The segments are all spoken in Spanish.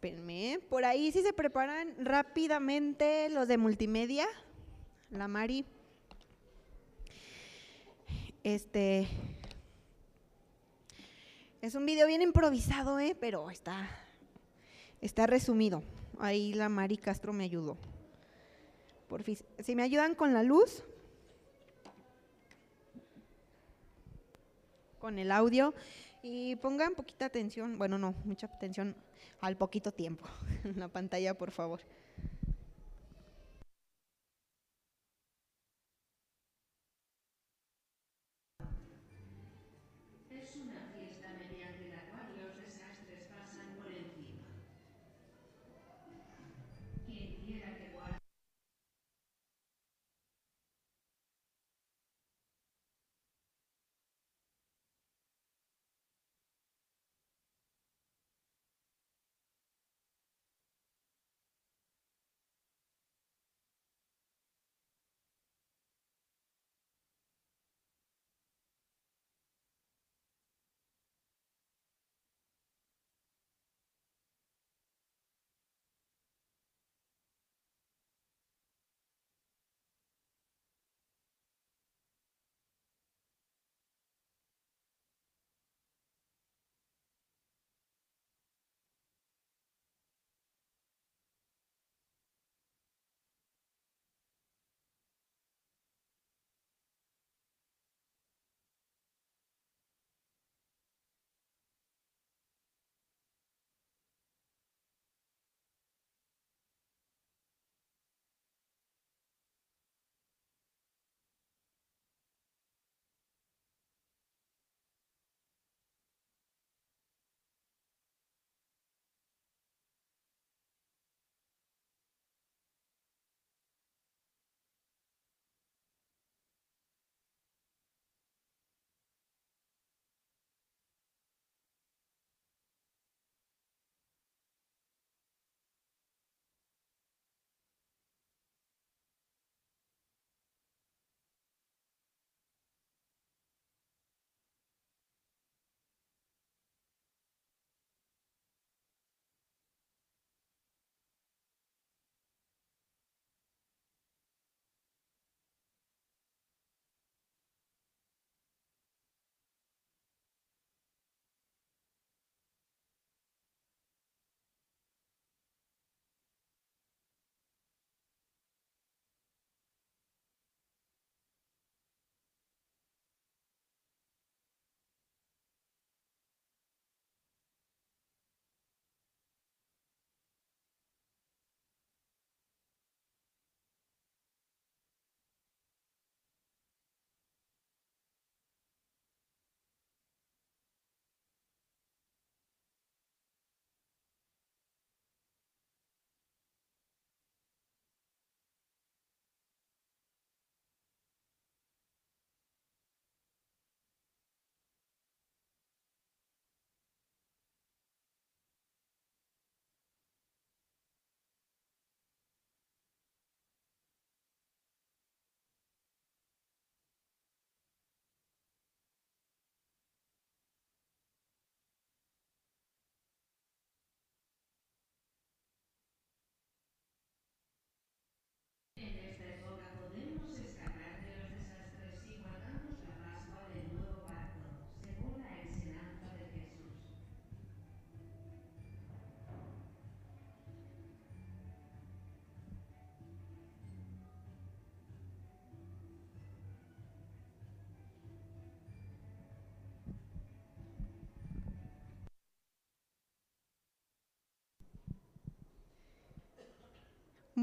Espérenme, por ahí si se preparan rápidamente los de multimedia, la Mari. Este es un video bien improvisado, ¿eh? pero está, está resumido. Ahí la Mari Castro me ayudó. Por fin, si me ayudan con la luz, con el audio y pongan poquita atención, bueno, no, mucha atención al poquito tiempo en la pantalla, por favor.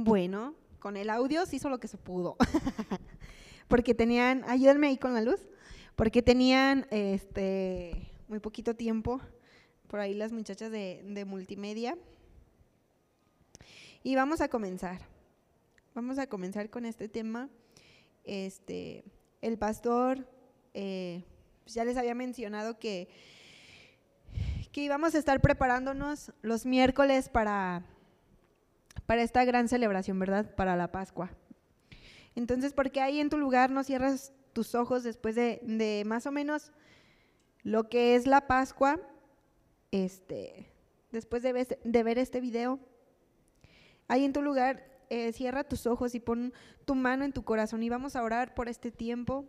Bueno, con el audio se hizo lo que se pudo. porque tenían, ayúdenme ahí con la luz, porque tenían este muy poquito tiempo por ahí las muchachas de, multimedia. Y vamos a comenzar. Vamos a comenzar con este tema. Este, el pastor eh, pues ya les había mencionado que, que íbamos a estar preparándonos los miércoles para para esta gran celebración, ¿verdad? Para la Pascua. Entonces, ¿por qué ahí en tu lugar no cierras tus ojos después de, más o menos lo que es la Pascua? Este, después de, ver este video, ahí en tu lugar, eh, cierra tus ojos y pon tu mano en tu corazón y vamos a orar por este tiempo.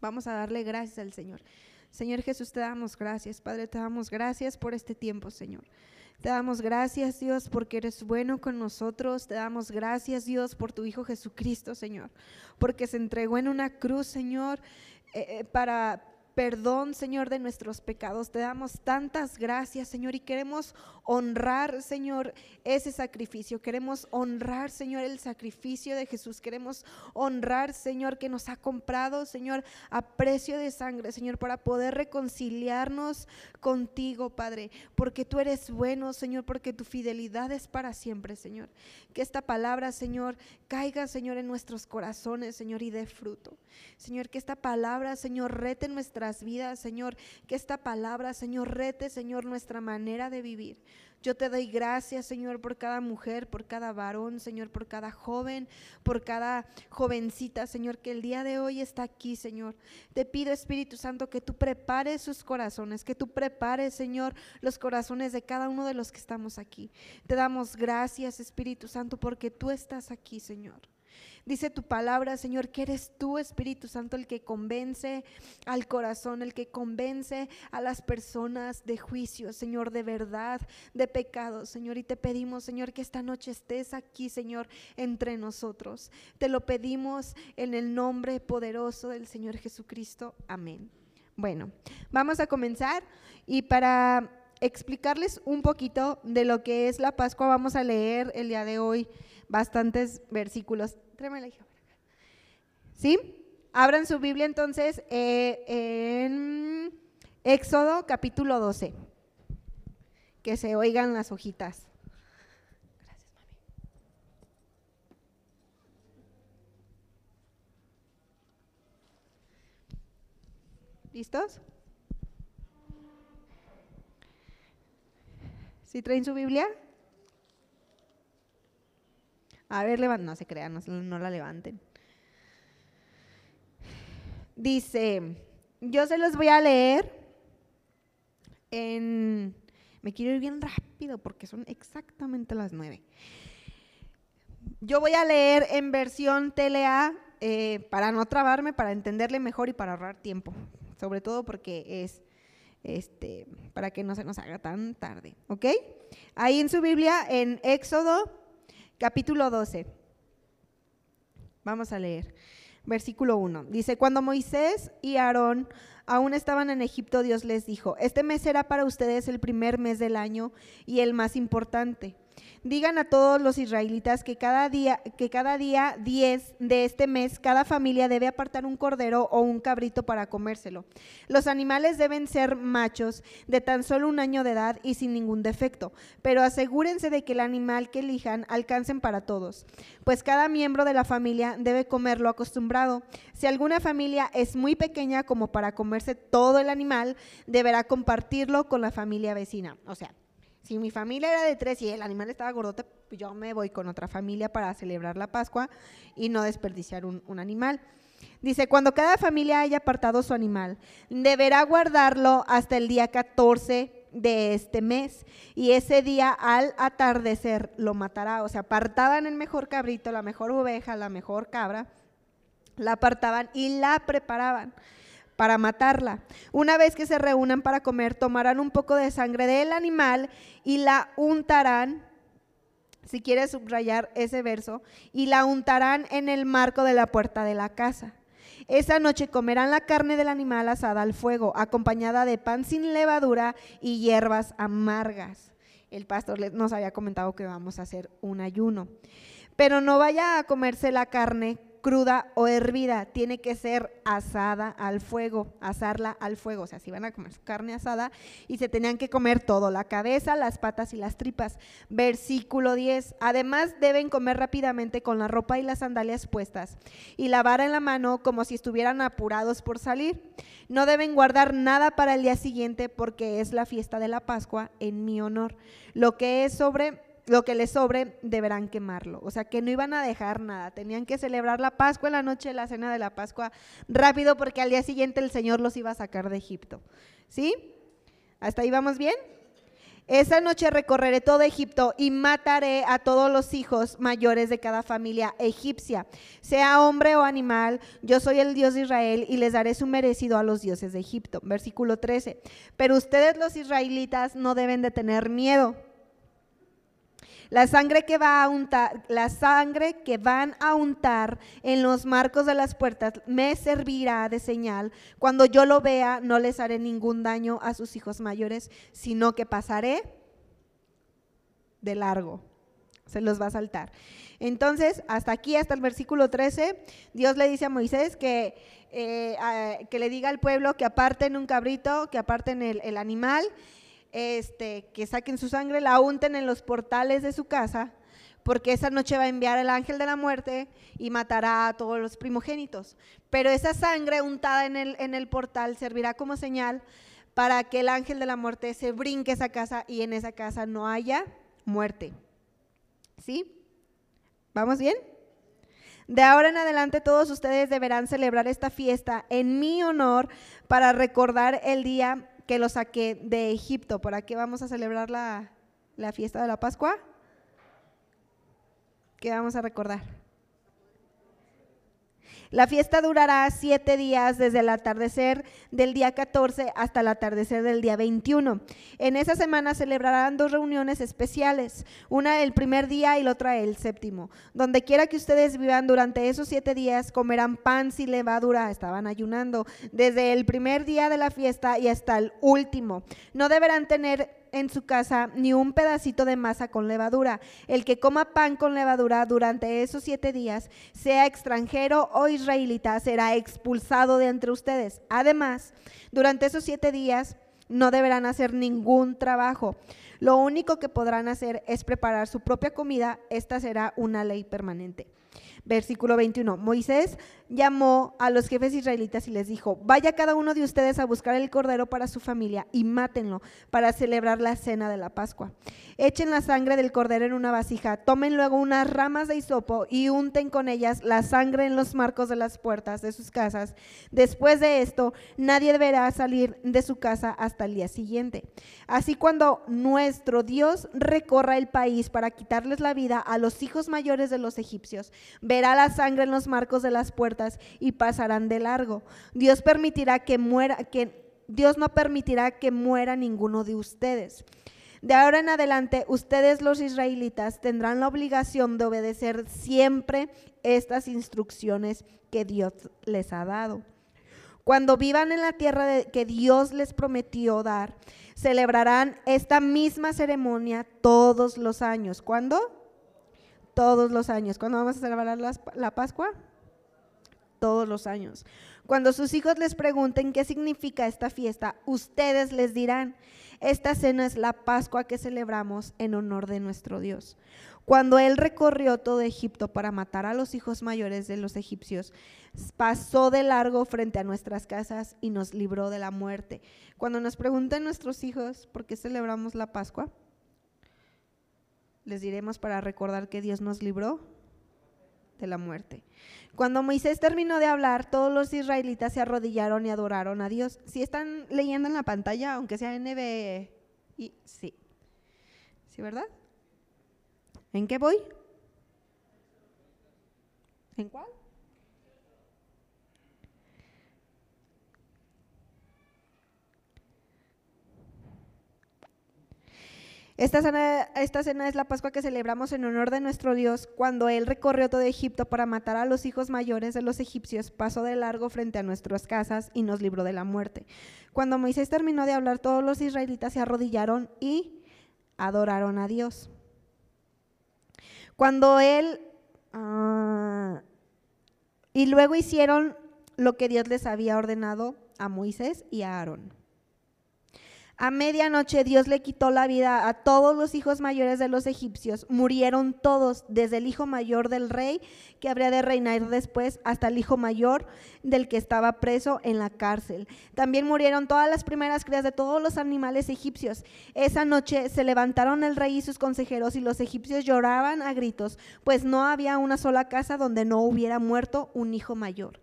Vamos a darle gracias al Señor. Señor Jesús, te damos gracias. Padre, te damos gracias por este tiempo, Señor. Te damos gracias, Dios, porque eres bueno con nosotros. Te damos gracias, Dios, por tu Hijo Jesucristo, Señor, porque se entregó en una cruz, Señor, eh, eh, para perdón, Señor, de nuestros pecados. Te damos tantas gracias, Señor, y queremos honrar, Señor, ese sacrificio. Queremos honrar, Señor, el sacrificio de Jesús. Queremos honrar, Señor, que nos ha comprado, Señor, a precio de sangre, Señor, para poder reconciliarnos contigo, Padre, porque tú eres bueno, Señor, porque tu fidelidad es para siempre, Señor. Que esta palabra, Señor, caiga, Señor, en nuestros corazones, Señor, y dé fruto. Señor, que esta palabra, Señor, rete nuestra vidas, Señor. Que esta palabra, Señor, rete, Señor, nuestra manera de vivir. Yo te doy gracias, Señor, por cada mujer, por cada varón, Señor, por cada joven, por cada jovencita, Señor, que el día de hoy está aquí, Señor. Te pido, Espíritu Santo, que tú prepares sus corazones, que tú prepares, Señor, los corazones de cada uno de los que estamos aquí. Te damos gracias, Espíritu Santo, porque tú estás aquí, Señor. Dice tu palabra, Señor, que eres tú, Espíritu Santo, el que convence al corazón, el que convence a las personas de juicio, Señor, de verdad, de pecado, Señor. Y te pedimos, Señor, que esta noche estés aquí, Señor, entre nosotros. Te lo pedimos en el nombre poderoso del Señor Jesucristo. Amén. Bueno, vamos a comenzar y para explicarles un poquito de lo que es la Pascua, vamos a leer el día de hoy bastantes versículos. Tráeme la hija ¿Sí? Abran su Biblia entonces eh, en Éxodo capítulo 12. Que se oigan las hojitas. Gracias, mami. ¿Listos? ¿Sí traen su Biblia? A ver, no se crean, no, la levanten. Dice, yo se los voy a leer en... Me quiero ir bien rápido porque son exactamente las nueve. Yo voy a leer en versión TLA eh, para no trabarme, para entenderle mejor y para ahorrar tiempo. Sobre todo porque es este, para que no se nos haga tan tarde. ¿Ok? Ahí en su Biblia, en Éxodo capítulo 12. Vamos a leer. Versículo 1. Dice, cuando Moisés y Aarón aún estaban en Egipto, Dios les dijo, este mes será para ustedes el primer mes del año y el más importante Digan a todos los israelitas que cada día, que cada día 10 de este mes, cada familia debe apartar un cordero o un cabrito para comérselo. Los animales deben ser machos de tan solo un año de edad y sin ningún defecto, pero asegúrense de que el animal que elijan alcancen para todos, pues cada miembro de la familia debe comerlo acostumbrado. Si alguna familia es muy pequeña como para comerse todo el animal, deberá compartirlo con la familia vecina. O sea, si mi familia era de tres y el animal estaba gordote, yo me voy con otra familia para celebrar la Pascua y no desperdiciar un, animal. Dice, cuando cada familia haya apartado su animal, deberá guardarlo hasta el día 14 de este mes y ese día al atardecer lo matará. O sea, apartaban el mejor cabrito, la mejor oveja, la mejor cabra, la apartaban y la preparaban para matarla. Una vez que se reúnan para comer, tomarán un poco de sangre del animal y la untarán, si quieres subrayar ese verso, y la untarán en el marco de la puerta de la casa. Esa noche comerán la carne del animal asada al fuego, acompañada de pan sin levadura y hierbas amargas. El pastor nos había comentado que vamos a hacer un ayuno. Pero no vaya a comerse la carne cruda o hervida, tiene que ser asada al fuego, asarla al fuego, o sea, si van a comer su carne asada y se tenían que comer todo, la cabeza, las patas y las tripas. Versículo 10, además deben comer rápidamente con la ropa y las sandalias puestas y lavar en la mano como si estuvieran apurados por salir. No deben guardar nada para el día siguiente porque es la fiesta de la Pascua en mi honor. Lo que es sobre lo que les sobre deberán quemarlo. O sea que no iban a dejar nada, tenían que celebrar la Pascua en la noche de la cena de la Pascua rápido porque al día siguiente el Señor los iba a sacar de Egipto. ¿Sí? ¿Hasta ahí vamos bien? Esa noche recorreré todo Egipto y mataré a todos los hijos mayores de cada familia egipcia, sea hombre o animal. Yo soy el Dios de Israel y les daré su merecido a los dioses de Egipto. Versículo 13. Pero ustedes los israelitas no deben de tener miedo. La sangre que va a untar, la sangre que van a untar en los marcos de las puertas me servirá de señal. Cuando yo lo vea, no les haré ningún daño a sus hijos mayores, sino que pasaré de largo. Se los va a saltar. Entonces, hasta aquí, hasta el versículo 13, Dios le dice a Moisés que, eh, que le diga al pueblo que aparten un cabrito, que aparten el, el animal este, que saquen su sangre, la unten en los portales de su casa, porque esa noche va a enviar el ángel de la muerte y matará a todos los primogénitos. Pero esa sangre untada en el, en el portal servirá como señal para que el ángel de la muerte se brinque esa casa y en esa casa no haya muerte. ¿Sí? ¿Vamos bien? De ahora en adelante todos ustedes deberán celebrar esta fiesta en mi honor para recordar el día que lo saqué de Egipto. ¿Por qué vamos a celebrar la, la fiesta de la Pascua? ¿Qué vamos a recordar? La fiesta durará siete días desde el atardecer del día 14 hasta el atardecer del día 21. En esa semana celebrarán dos reuniones especiales, una el primer día y la otra el séptimo. Donde quiera que ustedes vivan durante esos siete días, comerán pan sin levadura, estaban ayunando, desde el primer día de la fiesta y hasta el último. No deberán tener en su casa ni un pedacito de masa con levadura. El que coma pan con levadura durante esos siete días, sea extranjero o israelita, será expulsado de entre ustedes. Además, durante esos siete días no deberán hacer ningún trabajo. Lo único que podrán hacer es preparar su propia comida. Esta será una ley permanente. Versículo 21. Moisés llamó a los jefes israelitas y les dijo, vaya cada uno de ustedes a buscar el cordero para su familia y mátenlo para celebrar la cena de la Pascua. Echen la sangre del cordero en una vasija, tomen luego unas ramas de hisopo y unten con ellas la sangre en los marcos de las puertas de sus casas. Después de esto, nadie deberá salir de su casa hasta el día siguiente. Así cuando nuestro Dios recorra el país para quitarles la vida a los hijos mayores de los egipcios, la sangre en los marcos de las puertas y pasarán de largo. Dios permitirá que muera, que Dios no permitirá que muera ninguno de ustedes. De ahora en adelante, ustedes los israelitas tendrán la obligación de obedecer siempre estas instrucciones que Dios les ha dado. Cuando vivan en la tierra que Dios les prometió dar, celebrarán esta misma ceremonia todos los años. ¿Cuándo? Todos los años. ¿Cuándo vamos a celebrar la Pascua? Todos los años. Cuando sus hijos les pregunten qué significa esta fiesta, ustedes les dirán, esta cena es la Pascua que celebramos en honor de nuestro Dios. Cuando Él recorrió todo Egipto para matar a los hijos mayores de los egipcios, pasó de largo frente a nuestras casas y nos libró de la muerte. Cuando nos pregunten nuestros hijos por qué celebramos la Pascua, les diremos para recordar que Dios nos libró de la muerte. Cuando Moisés terminó de hablar, todos los israelitas se arrodillaron y adoraron a Dios. Si están leyendo en la pantalla, aunque sea NB, y sí. ¿Sí, verdad? ¿En qué voy? ¿En cuál? Esta cena, es la Pascua que celebramos en honor de nuestro Dios. Cuando Él recorrió todo Egipto para matar a los hijos mayores de los egipcios, pasó de largo frente a nuestras casas y nos libró de la muerte. Cuando Moisés terminó de hablar, todos los israelitas se arrodillaron y adoraron a Dios. Cuando Él... Ah, y luego hicieron lo que Dios les había ordenado a Moisés y a Aarón. A medianoche Dios le quitó la vida a todos los hijos mayores de los egipcios. Murieron todos, desde el hijo mayor del rey, que habría de reinar después, hasta el hijo mayor del que estaba preso en la cárcel. También murieron todas las primeras crías de todos los animales egipcios. Esa noche se levantaron el rey y sus consejeros y los egipcios lloraban a gritos, pues no había una sola casa donde no hubiera muerto un hijo mayor.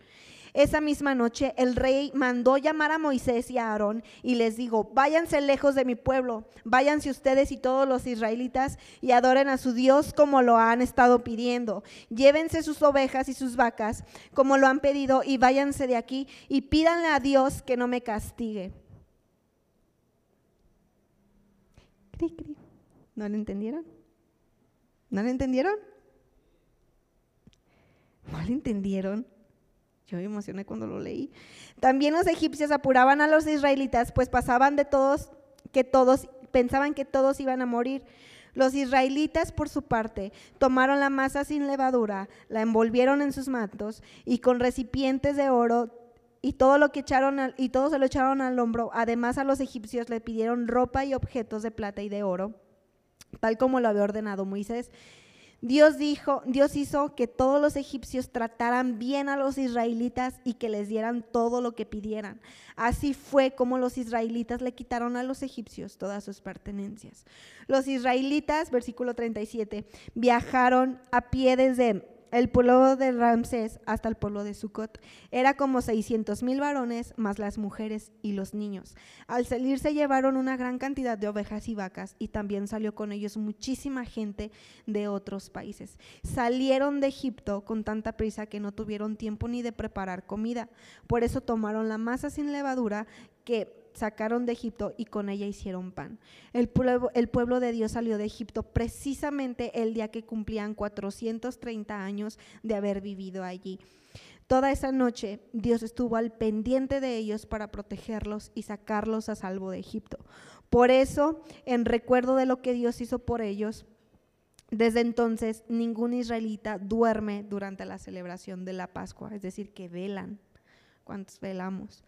Esa misma noche el rey mandó llamar a Moisés y a Aarón y les dijo, váyanse lejos de mi pueblo, váyanse ustedes y todos los israelitas y adoren a su Dios como lo han estado pidiendo. Llévense sus ovejas y sus vacas como lo han pedido y váyanse de aquí y pídanle a Dios que no me castigue. ¿No lo entendieron? ¿No lo entendieron? ¿No lo entendieron? Me emocioné cuando lo leí. También los egipcios apuraban a los israelitas, pues pasaban de todos, que todos, pensaban que todos iban a morir. Los israelitas, por su parte, tomaron la masa sin levadura, la envolvieron en sus mantos y con recipientes de oro y todo lo que echaron y todo se lo echaron al hombro. Además a los egipcios le pidieron ropa y objetos de plata y de oro, tal como lo había ordenado Moisés. Dios dijo, Dios hizo que todos los egipcios trataran bien a los israelitas y que les dieran todo lo que pidieran. Así fue como los israelitas le quitaron a los egipcios todas sus pertenencias. Los israelitas, versículo 37, viajaron a pie desde el pueblo de Ramsés hasta el pueblo de Sucot. Era como 600 mil varones, más las mujeres y los niños. Al salir se llevaron una gran cantidad de ovejas y vacas y también salió con ellos muchísima gente de otros países. Salieron de Egipto con tanta prisa que no tuvieron tiempo ni de preparar comida. Por eso tomaron la masa sin levadura que sacaron de Egipto y con ella hicieron pan. El pueblo, de Dios salió de Egipto precisamente el día que cumplían 430 años de haber vivido allí. Toda esa noche Dios estuvo al pendiente de ellos para protegerlos y sacarlos a salvo de Egipto. Por eso, en recuerdo de lo que Dios hizo por ellos, desde entonces ningún israelita duerme durante la celebración de la Pascua, es decir, que velan. ¿Cuántos velamos?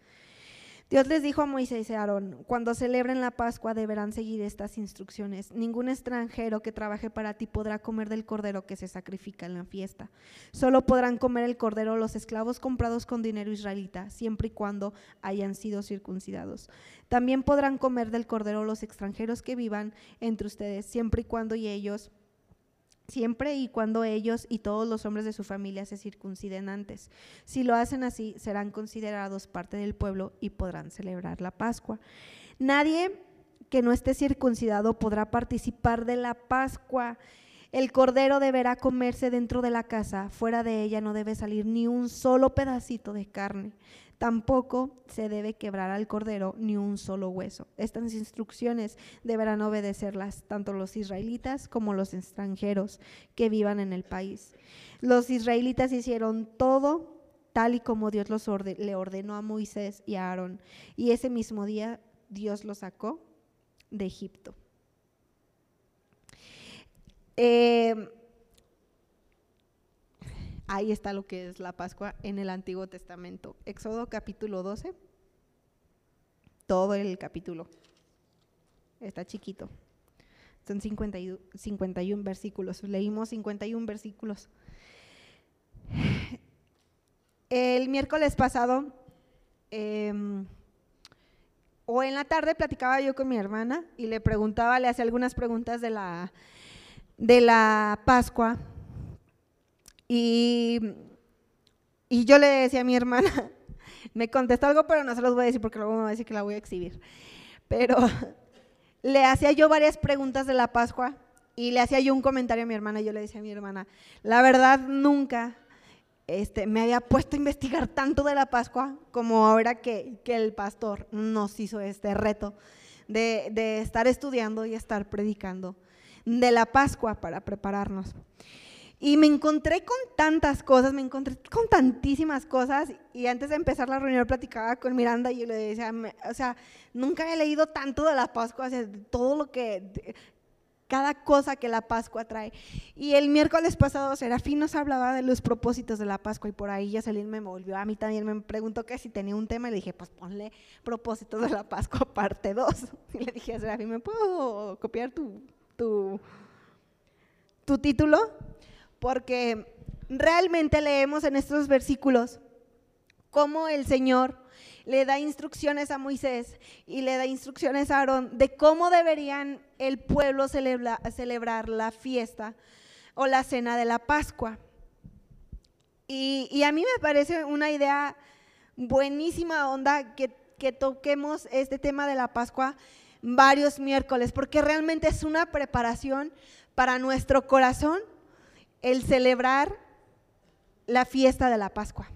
Dios les dijo a Moisés y a Aarón, cuando celebren la Pascua deberán seguir estas instrucciones. Ningún extranjero que trabaje para ti podrá comer del cordero que se sacrifica en la fiesta. Solo podrán comer el cordero los esclavos comprados con dinero israelita, siempre y cuando hayan sido circuncidados. También podrán comer del cordero los extranjeros que vivan entre ustedes, siempre y cuando y ellos siempre y cuando ellos y todos los hombres de su familia se circunciden antes. Si lo hacen así, serán considerados parte del pueblo y podrán celebrar la Pascua. Nadie que no esté circuncidado podrá participar de la Pascua. El cordero deberá comerse dentro de la casa, fuera de ella no debe salir ni un solo pedacito de carne. Tampoco se debe quebrar al cordero ni un solo hueso. Estas instrucciones deberán obedecerlas tanto los israelitas como los extranjeros que vivan en el país. Los israelitas hicieron todo tal y como Dios le ordenó a Moisés y a Aarón. Y ese mismo día Dios los sacó de Egipto. Eh, Ahí está lo que es la Pascua en el Antiguo Testamento. Éxodo capítulo 12, todo el capítulo. Está chiquito. Son 51, 51 versículos. Leímos 51 versículos. El miércoles pasado, em, o en la tarde, platicaba yo con mi hermana y le preguntaba, le hacía algunas preguntas de la, de la Pascua y, y yo le decía a mi hermana, me contestó algo, pero no se los voy a decir porque luego me va a decir que la voy a exhibir. Pero le hacía yo varias preguntas de la Pascua y le hacía yo un comentario a mi hermana y yo le decía a mi hermana, la verdad nunca este, me había puesto a investigar tanto de la Pascua como ahora que, que el pastor nos hizo este reto de, de estar estudiando y estar predicando de la Pascua para prepararnos. Y me encontré con tantas cosas, me encontré con tantísimas cosas. Y antes de empezar la reunión platicaba con Miranda y yo le decía, o sea, nunca he leído tanto de la Pascua, sea, todo lo que, cada cosa que la Pascua trae. Y el miércoles pasado Serafín nos hablaba de los propósitos de la Pascua y por ahí ya Jocelyn me volvió. A mí también me preguntó que si tenía un tema y le dije, pues ponle propósitos de la Pascua parte 2. Y le dije a Serafín, ¿me puedo copiar tu, tu, tu título? Porque realmente leemos en estos versículos cómo el Señor le da instrucciones a Moisés y le da instrucciones a Aarón de cómo deberían el pueblo celebrar la fiesta o la cena de la Pascua. Y, a mí me parece una idea buenísima onda que, que toquemos este tema de la Pascua varios miércoles, porque realmente es una preparación para nuestro corazón el celebrar la fiesta de la Pascua.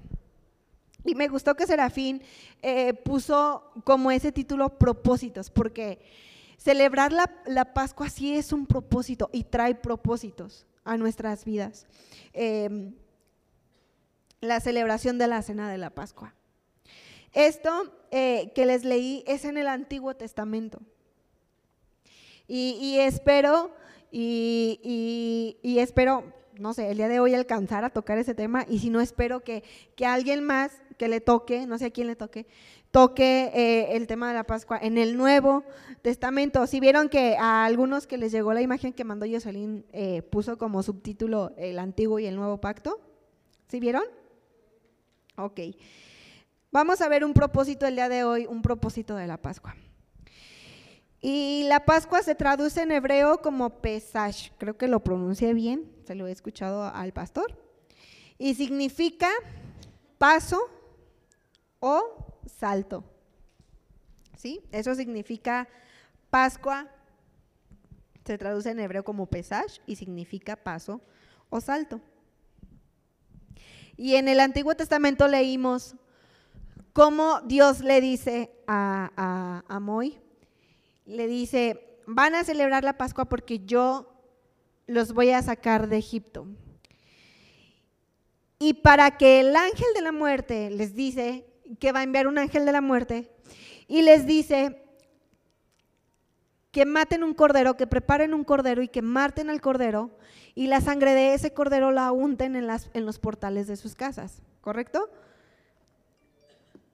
Y me gustó que Serafín eh, puso como ese título propósitos, porque celebrar la, Pascua sí es un propósito y trae propósitos a nuestras vidas. Em, la celebración de la cena de la Pascua. Esto eh, que les leí es en el Antiguo Testamento. Y, espero, y espero no sé, el día de hoy alcanzar a tocar ese tema y si no espero que, que alguien más que le toque, no sé a quién le toque, toque eh, el tema de la Pascua en el Nuevo Testamento. Si vieron que a algunos que les llegó la imagen que mandó Jocelyn eh, puso como subtítulo el Antiguo y el Nuevo Pacto, ¿sí vieron? Ok. Vamos a ver un propósito el día de hoy, un propósito de la Pascua. Y la Pascua se traduce en hebreo como Pesach, creo que lo pronuncié bien, se lo he escuchado al pastor. Y significa paso o salto. ¿Sí? Eso significa Pascua, se traduce en hebreo como Pesach y significa paso o salto. Y en el Antiguo Testamento leímos cómo Dios le dice a, a, a Moy, le dice, van a celebrar la Pascua porque yo los voy a sacar de Egipto. Y para que el ángel de la muerte les dice que va a enviar un ángel de la muerte y les dice que maten un cordero, que preparen un cordero y que maten al cordero y la sangre de ese cordero la unten en, en los portales de sus casas, ¿correcto?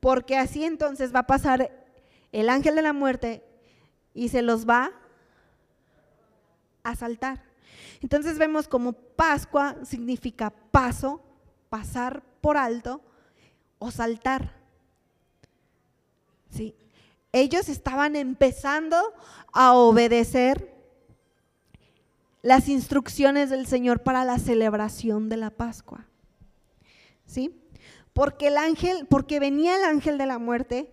Porque así entonces va a pasar el ángel de la muerte y se los va a saltar. Entonces vemos como Pascua significa paso, pasar por alto o saltar. ¿Sí? Ellos estaban empezando a obedecer las instrucciones del Señor para la celebración de la Pascua. ¿Sí? Porque el ángel, porque venía el ángel de la muerte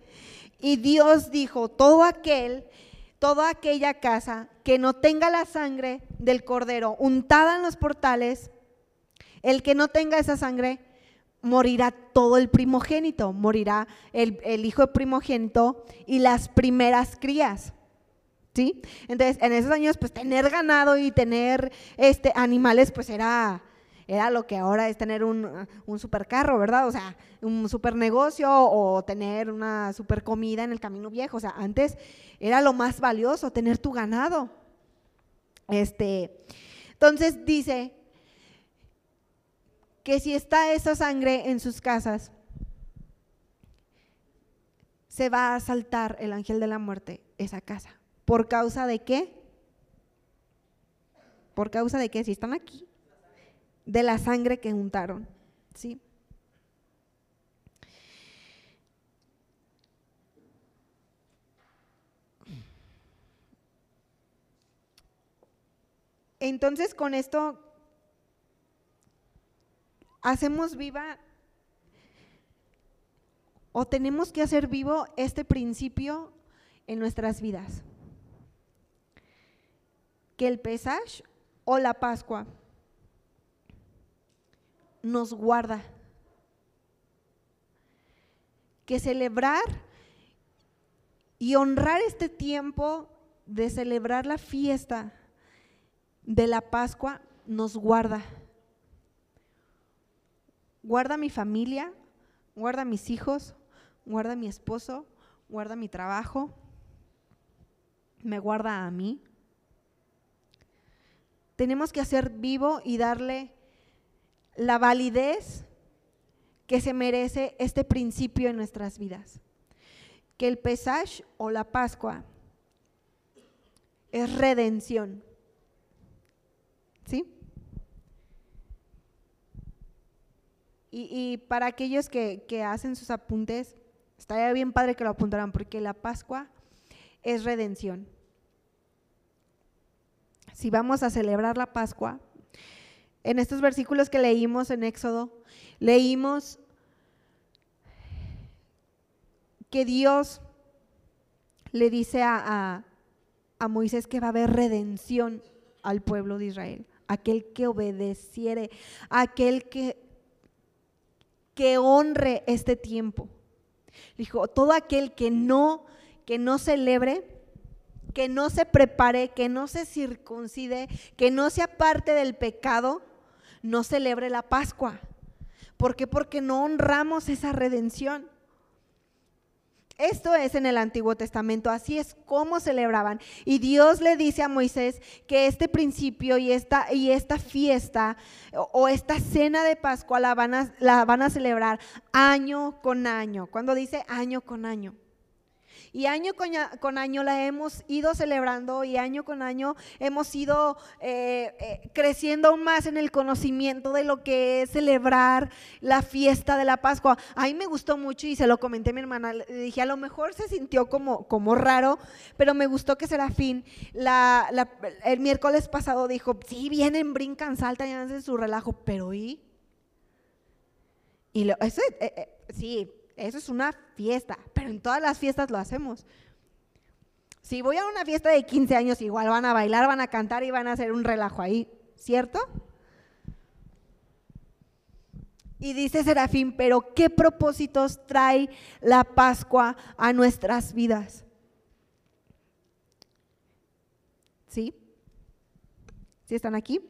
y Dios dijo, todo aquel toda aquella casa que no tenga la sangre del cordero untada en los portales, el que no tenga esa sangre, morirá todo el primogénito, morirá el, hijo primogénito y las primeras crías. ¿Sí? Entonces, en esos años, pues tener ganado y tener este, animales, pues era, era lo que ahora es tener un, un supercarro, ¿verdad? O sea, un super negocio o tener una super comida en el camino viejo. O sea, antes era lo más valioso, tener tu ganado. Este, entonces dice que si está esa sangre en sus casas, se va a asaltar el ángel de la muerte esa casa. ¿Por causa de qué? ¿Por causa de qué? Si están aquí, de la sangre que juntaron, ¿sí? Entonces con esto hacemos viva o tenemos que hacer vivo este principio en nuestras vidas. Que el Pesach o la Pascua nos guarda. Que celebrar y honrar este tiempo de celebrar la fiesta de la Pascua nos guarda. Guarda mi familia, guarda mis hijos, guarda mi esposo, guarda mi trabajo, me guarda a mí. Tenemos que hacer vivo y darle la validez que se merece este principio en nuestras vidas. Que el Pesach o la Pascua es redención. ¿Sí? Y, para aquellos que, que, hacen sus apuntes, estaría bien padre que lo apuntaran, porque la Pascua es redención. Si vamos a celebrar la Pascua, en estos versículos que leímos en Éxodo, leímos que Dios le dice a, Moisés que va a haber redención al pueblo de Israel, aquel que obedeciere, aquel que, que honre este tiempo. Dijo, todo aquel que no, que no celebre, que no se prepare, que no se circuncide, que no sea parte del pecado, no celebre la Pascua. ¿Por qué? Porque no honramos esa redención. Esto es en el Antiguo Testamento, así es como celebraban. Y Dios le dice a Moisés que este principio y esta, y esta fiesta o, esta cena de Pascua la van, a, la van a celebrar año con año. Cuando dice año con año. Y año con año la hemos ido celebrando y año con año hemos ido eh, eh, creciendo aún más en el conocimiento de lo que es celebrar la fiesta de la Pascua. A mí me gustó mucho y se lo comenté a mi hermana. Le dije, a lo mejor se sintió como, como raro, pero me gustó que Serafín la, el miércoles pasado dijo, sí, vienen, brincan, saltan y hacen su relajo, pero ¿y? Y lo, eso, eh, sí, eso es una fiesta, pero en todas las fiestas lo hacemos. Si voy a una fiesta de 15 años, igual van a bailar, van a cantar y van a hacer un relajo ahí, ¿cierto? Y dice Serafín, pero ¿qué propósitos trae la Pascua a nuestras vidas? ¿Sí? ¿Sí están aquí?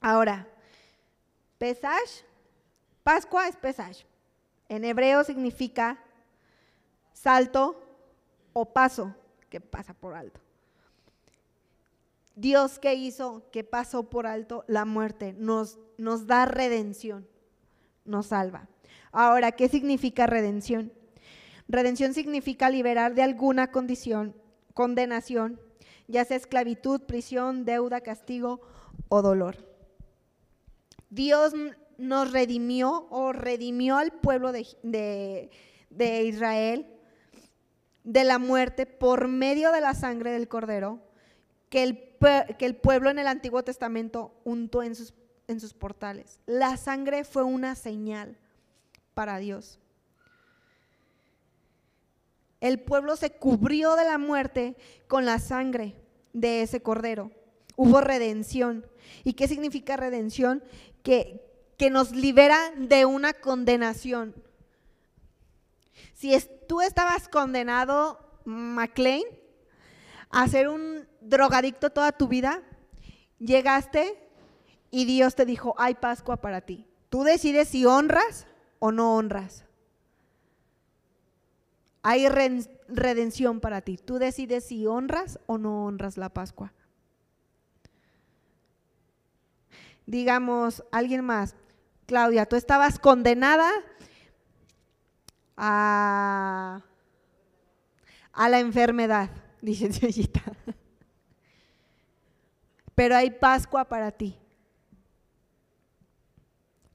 Ahora, Pesach, Pascua es Pesach. En hebreo significa salto o paso, que pasa por alto. Dios que hizo, que pasó por alto la muerte, nos, nos da redención, nos salva. Ahora, ¿qué significa redención? Redención significa liberar de alguna condición, condenación, ya sea esclavitud, prisión, deuda, castigo o dolor. Dios nos redimió o redimió al pueblo de, Israel de la muerte por medio de la sangre del cordero que el, que el pueblo en el Antiguo Testamento untó en sus, en sus portales. La sangre fue una señal para Dios. El pueblo se cubrió de la muerte con la sangre de ese cordero. Hubo redención. ¿Y qué significa redención? Que, que nos libera de una condenación. Si tú estabas condenado, McLean, a ser un drogadicto toda tu vida, llegaste y Dios te dijo, hay Pascua para ti. Tú decides si honras o no honras. Hay redención para ti. Tú decides si honras o no honras la Pascua. Digamos, alguien más, Claudia, tú estabas condenada a, la enfermedad, dice. Pero hay Pascua para ti.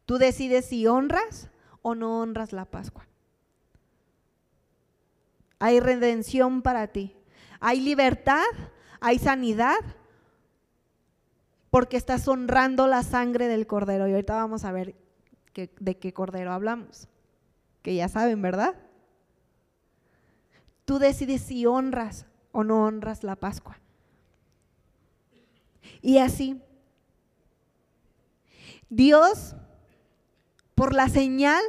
Tú decides si honras o no honras la Pascua. Hay redención para ti. Hay libertad, hay sanidad, porque estás honrando la sangre del cordero. Y ahorita vamos a ver de qué cordero hablamos, que ya saben, ¿verdad? Tú decides si honras o no honras la Pascua. Y así, Dios, por la señal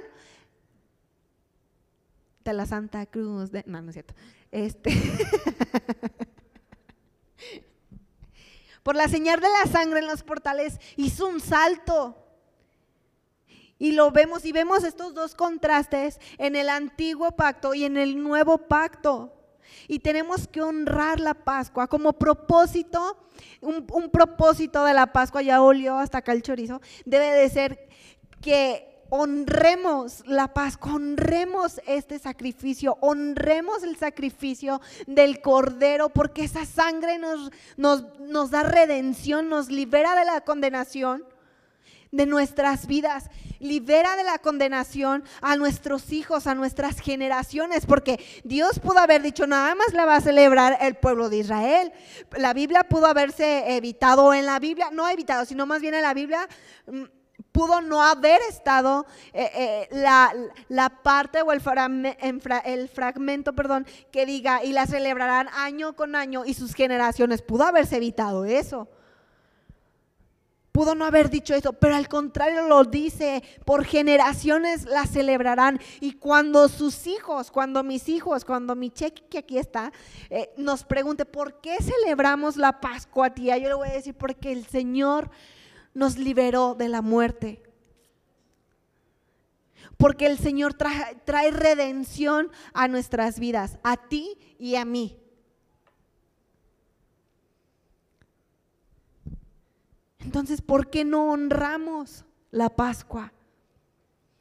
de la Santa Cruz, de, no, no es cierto, este, por la señal de la sangre en los portales, hizo un salto y lo vemos y vemos estos dos contrastes en el antiguo pacto y en el nuevo pacto. Y tenemos que honrar la Pascua como propósito, un, propósito de la Pascua, ya olió hasta acá el chorizo, debe de ser que honremos la Pascua, honremos este sacrificio, honremos el sacrificio del Cordero, porque esa sangre nos, nos, nos da redención, nos libera de la condenación de nuestras vidas. Libera de la condenación a nuestros hijos, a nuestras generaciones, porque Dios pudo haber dicho, nada más la va a celebrar el pueblo de Israel. La Biblia pudo haberse evitado en la Biblia, no evitado, sino más bien en la Biblia mm, pudo no haber estado eh, eh, la, parte o el, el fragmento, perdón, que diga, y la celebrarán año con año y sus generaciones. Pudo haberse evitado eso. Pudo no haber dicho eso, pero al contrario lo dice, por generaciones la celebrarán. Y cuando sus hijos, cuando mis hijos, cuando mi cheque que aquí está, eh, nos pregunte, ¿por qué celebramos la Pascua, tía? Yo le voy a decir, porque el Señor nos liberó de la muerte. Porque el Señor trae, trae redención a nuestras vidas, a ti y a mí. Entonces, ¿por qué no honramos la Pascua?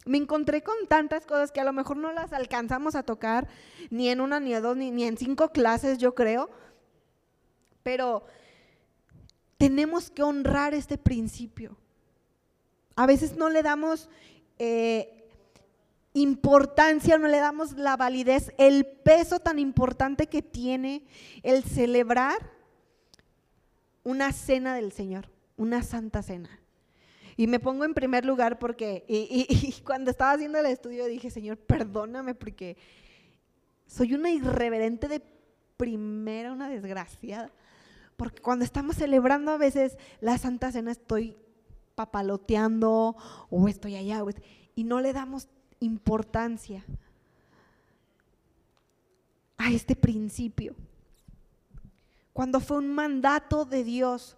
Me encontré con tantas cosas que a lo mejor no las alcanzamos a tocar ni en una, ni en dos, ni, en cinco clases, yo creo. Pero tenemos que honrar este principio. A veces no le damos eh, importancia, no le damos la validez, el peso tan importante que tiene el celebrar una cena del Señor una santa cena. Y me pongo en primer lugar porque, y, cuando estaba haciendo el estudio dije, Señor, perdóname porque soy una irreverente de primera, una desgraciada. Porque cuando estamos celebrando a veces la Santa Cena estoy papaloteando o estoy allá y no le damos importancia a este principio. Cuando fue un mandato de Dios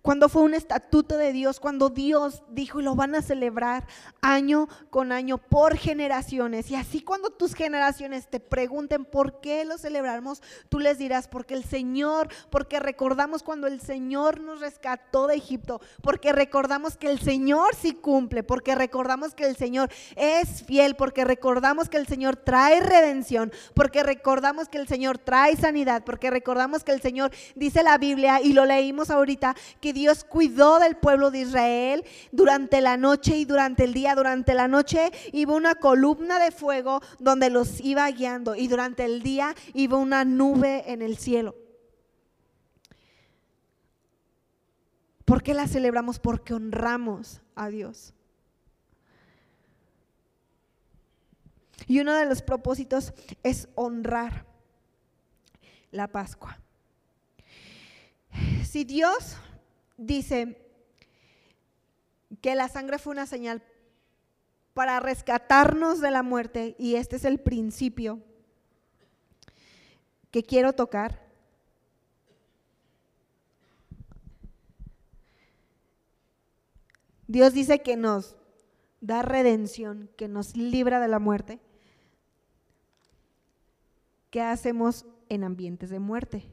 cuando fue un estatuto de Dios, cuando Dios dijo y lo van a celebrar año con año por generaciones. Y así cuando tus generaciones te pregunten por qué lo celebramos, tú les dirás, porque el Señor, porque recordamos cuando el Señor nos rescató de Egipto, porque recordamos que el Señor sí cumple, porque recordamos que el Señor es fiel, porque recordamos que el Señor trae redención, porque recordamos que el Señor trae sanidad, porque recordamos que el Señor dice la Biblia y lo leímos ahorita, que Dios cuidó del pueblo de Israel durante la noche y durante el día. Durante la noche iba una columna de fuego donde los iba guiando y durante el día iba una nube en el cielo. ¿Por qué la celebramos? Porque honramos a Dios. Y uno de los propósitos es honrar la Pascua. Si Dios dice que la sangre fue una señal para rescatarnos de la muerte y este es el principio que quiero tocar. Dios dice que nos da redención, que nos libra de la muerte. ¿Qué hacemos en ambientes de muerte?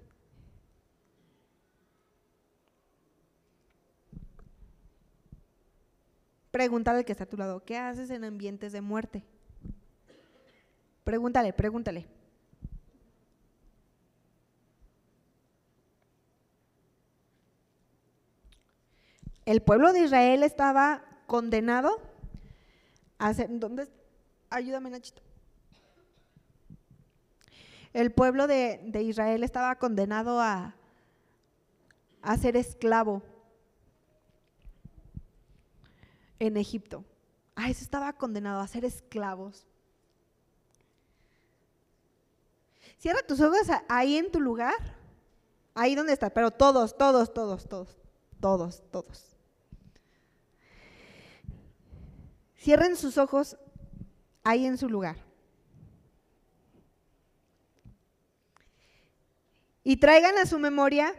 Pregúntale al que está a tu lado, ¿qué haces en ambientes de muerte? Pregúntale, pregúntale. El pueblo de Israel estaba condenado a ser, ¿dónde? Ayúdame, Nachito. El pueblo de, de Israel estaba condenado a, a ser esclavo en Egipto. A eso estaba condenado a ser esclavos. Cierra tus ojos ahí en tu lugar, ahí donde está, pero todos, todos, todos, todos, todos, todos. Cierren sus ojos ahí en su lugar. Y traigan a su memoria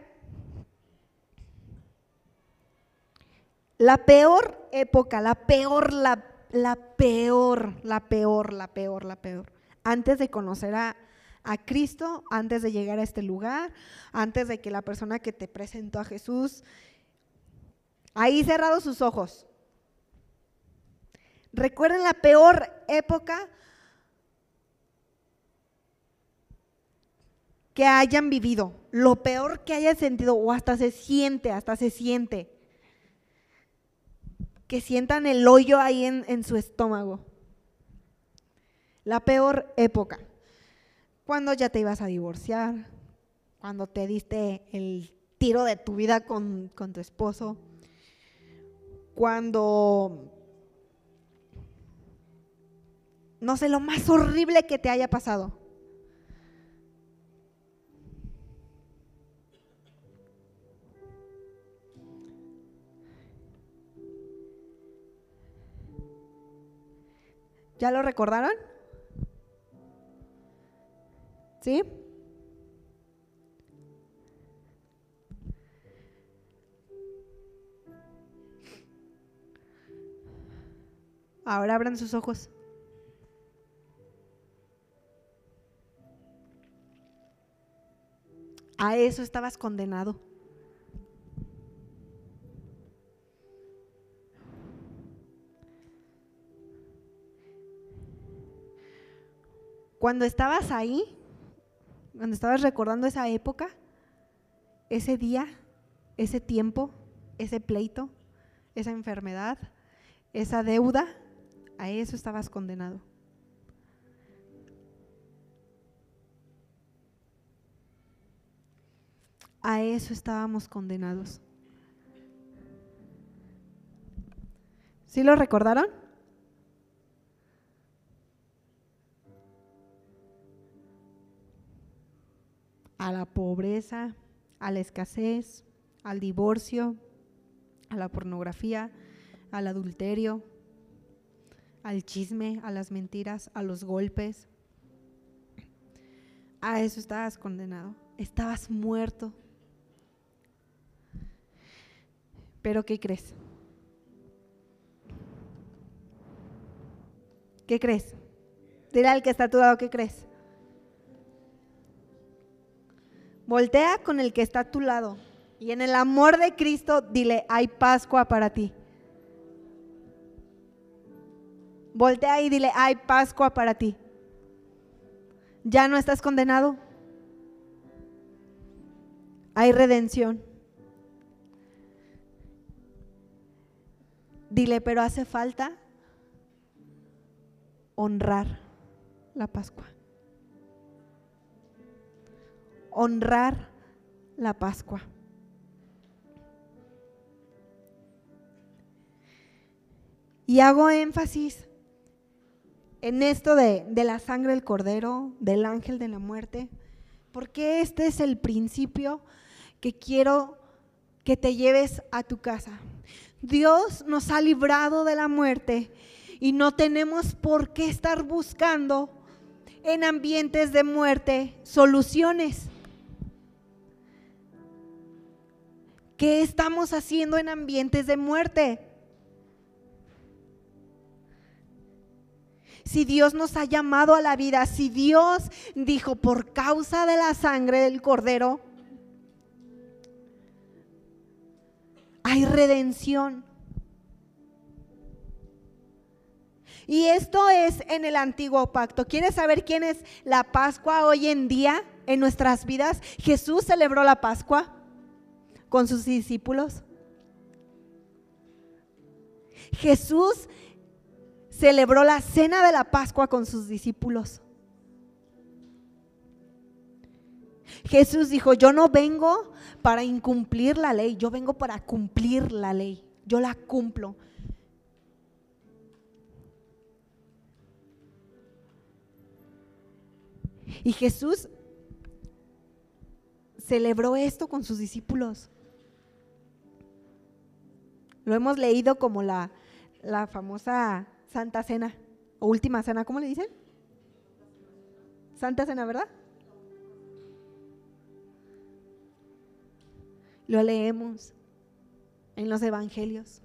La peor época, la peor, la, la peor, la peor, la peor, la peor. Antes de conocer a, a Cristo, antes de llegar a este lugar, antes de que la persona que te presentó a Jesús, ahí cerrados sus ojos. Recuerden la peor época que hayan vivido, lo peor que hayan sentido, o hasta se siente, hasta se siente que sientan el hoyo ahí en, su estómago. La peor época. Cuando ya te ibas a divorciar, cuando te diste el tiro de tu vida con, con tu esposo, cuando, no sé, lo más horrible que te haya pasado. ¿Ya lo recordaron? ¿Sí? Ahora abran sus ojos. A eso estabas condenado. Cuando estabas ahí, cuando estabas recordando esa época, ese día, ese tiempo, ese pleito, esa enfermedad, esa deuda, a eso estabas condenado. A eso estábamos condenados. ¿Sí lo recordaron? A la pobreza, a la escasez, al divorcio, a la pornografía, al adulterio, al chisme, a las mentiras, a los golpes. A eso estabas condenado. Estabas muerto. Pero ¿qué crees? ¿Qué crees? Dile al que está a ¿qué crees? Voltea con el que está a tu lado y en el amor de Cristo dile, hay Pascua para ti. Voltea y dile, hay Pascua para ti. Ya no estás condenado. Hay redención. Dile, pero hace falta honrar la Pascua honrar la Pascua. Y hago énfasis en esto de, la sangre del cordero, del ángel de la muerte, porque este es el principio que quiero que te lleves a tu casa. Dios nos ha librado de la muerte y no tenemos por qué estar buscando en ambientes de muerte soluciones. ¿Qué estamos haciendo en ambientes de muerte? Si Dios nos ha llamado a la vida, si Dios dijo por causa de la sangre del cordero, hay redención. Y esto es en el antiguo pacto. ¿Quieres saber quién es la Pascua hoy en día en nuestras vidas? Jesús celebró la Pascua con sus discípulos. Jesús celebró la cena de la Pascua con sus discípulos. Jesús dijo, yo no vengo para incumplir la ley, yo vengo para cumplir la ley, yo la cumplo. Y Jesús celebró esto con sus discípulos. Lo hemos leído como la, la famosa Santa Cena o Última Cena, ¿cómo le dicen? Santa Cena, ¿verdad? Lo leemos en los evangelios.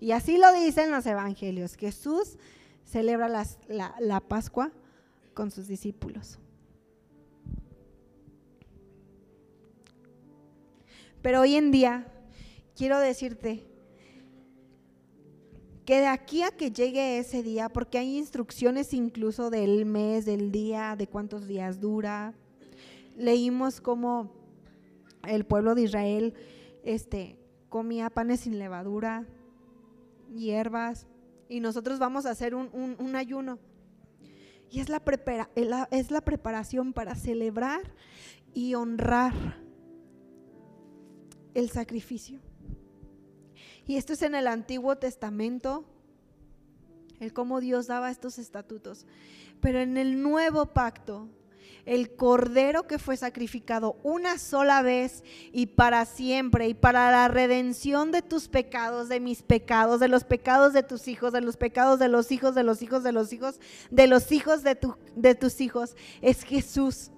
Y así lo dicen los evangelios. Jesús celebra la, la Pascua con sus discípulos. Pero hoy en día quiero decirte que de aquí a que llegue ese día, porque hay instrucciones incluso del mes, del día, de cuántos días dura, leímos cómo el pueblo de Israel este, comía panes sin levadura, hierbas, y nosotros vamos a hacer un, ayuno. Y es la, es la preparación para celebrar y honrar el sacrificio. Y esto es en el Antiguo Testamento, el cómo Dios daba estos estatutos. Pero en el nuevo pacto, el cordero que fue sacrificado una sola vez y para siempre y para la redención de tus pecados, de mis pecados, de los pecados de tus hijos, de los pecados de los hijos, de los hijos de los hijos, de los hijos de, de tus hijos, es Jesús.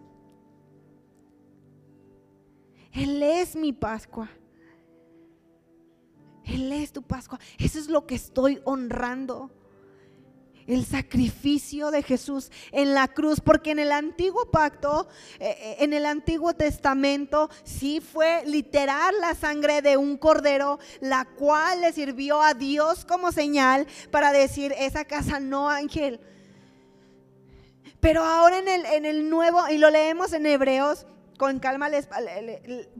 Él es mi Pascua. Él es tu Pascua. Eso es lo que estoy honrando. El sacrificio de Jesús en la cruz, porque en el antiguo pacto, eh, eh, en el antiguo testamento, sí fue literal la sangre de un cordero, la cual le sirvió a Dios como señal para decir, esa casa no, ángel. Pero ahora en el, en el nuevo, y lo leemos en Hebreos, con calma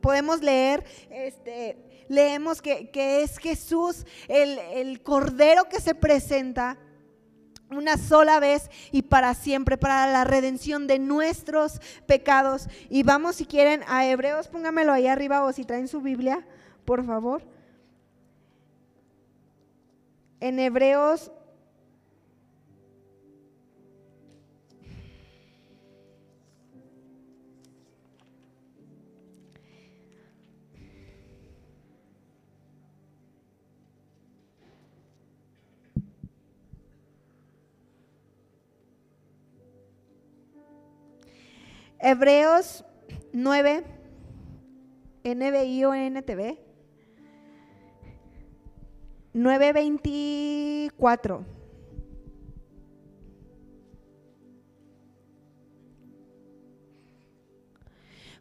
podemos leer, este, leemos que, es Jesús, el, el cordero que se presenta una sola vez y para siempre, para la redención de nuestros pecados. Y vamos, si quieren, a Hebreos, póngamelo ahí arriba o si traen su Biblia, por favor. En Hebreos Hebreos 9, NBI o NTV, 9.24.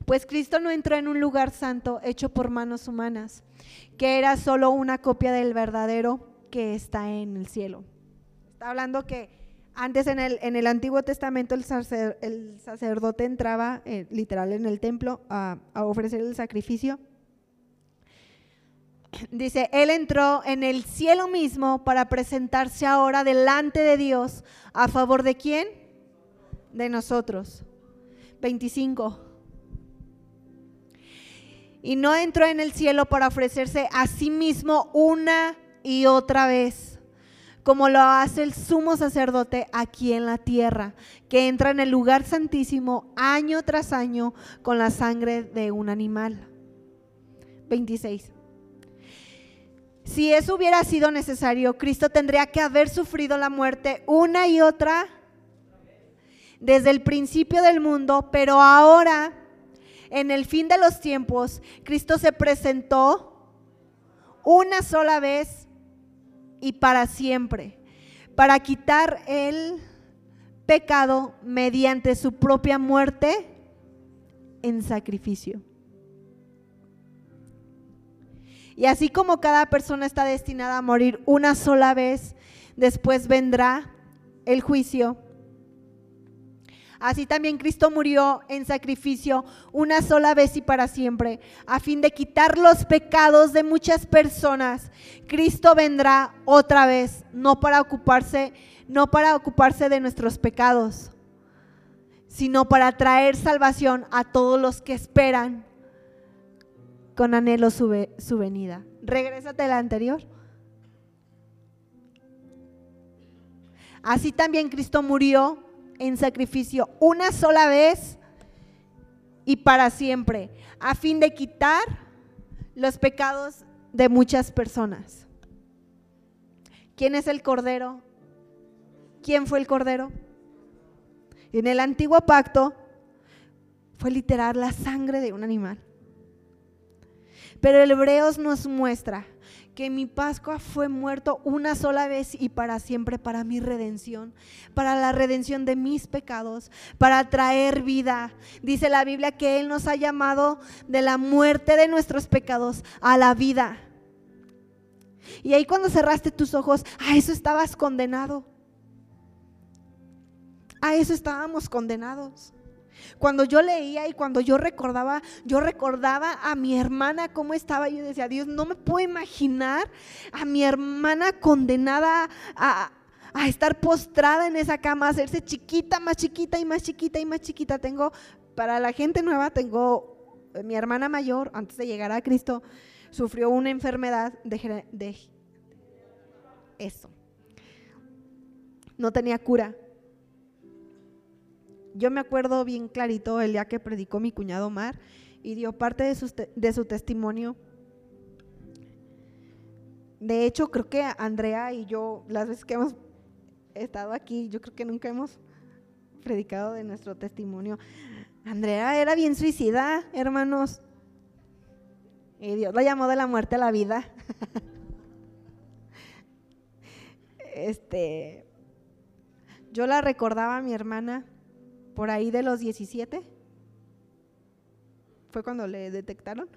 Pues Cristo no entró en un lugar santo hecho por manos humanas, que era solo una copia del verdadero que está en el cielo. Está hablando que antes en el, en el Antiguo Testamento el, sacerdote entraba eh, literal en el templo a, a ofrecer el sacrificio. Dice, Él entró en el cielo mismo para presentarse ahora delante de Dios. ¿A favor de quién? De nosotros. 25. Y no entró en el cielo para ofrecerse a sí mismo una y otra vez como lo hace el sumo sacerdote aquí en la tierra, que entra en el lugar santísimo año tras año con la sangre de un animal. 26. Si eso hubiera sido necesario, Cristo tendría que haber sufrido la muerte una y otra desde el principio del mundo, pero ahora, en el fin de los tiempos, Cristo se presentó una sola vez y para siempre, para quitar el pecado mediante su propia muerte en sacrificio. Y así como cada persona está destinada a morir una sola vez, después vendrá el juicio Así también Cristo murió en sacrificio una sola vez y para siempre, a fin de quitar los pecados de muchas personas. Cristo vendrá otra vez, no para ocuparse, no para ocuparse de nuestros pecados, sino para traer salvación a todos los que esperan con anhelo su, su venida. Regrésate a la anterior. Así también Cristo murió en sacrificio una sola vez y para siempre, a fin de quitar los pecados de muchas personas. ¿Quién es el Cordero? ¿Quién fue el Cordero? En el antiguo pacto fue literal la sangre de un animal. Pero el Hebreos nos muestra que mi Pascua fue muerto una sola vez y para siempre para mi redención, para la redención de mis pecados, para traer vida. Dice la Biblia que Él nos ha llamado de la muerte de nuestros pecados a la vida. Y ahí cuando cerraste tus ojos, a eso estabas condenado. A eso estábamos condenados. Cuando yo leía y cuando yo recordaba, yo recordaba a mi hermana cómo estaba. Yo decía, Dios, no me puedo imaginar a mi hermana condenada a, estar postrada en esa cama, a hacerse chiquita, más chiquita y más chiquita y más chiquita. Tengo, para la gente nueva, tengo eh, mi hermana mayor, antes de llegar a Cristo, sufrió una enfermedad de, de eso. No tenía cura. Yo me acuerdo bien clarito el día que predicó mi cuñado Mar y dio parte de su, de su testimonio. De hecho, creo que Andrea y yo, las veces que hemos estado aquí, yo creo que nunca hemos predicado de nuestro testimonio. Andrea era bien suicida, hermanos. Y Dios la llamó de la muerte a la vida. este, yo la recordaba a mi hermana por ahí de los 17. Fue cuando le detectaron.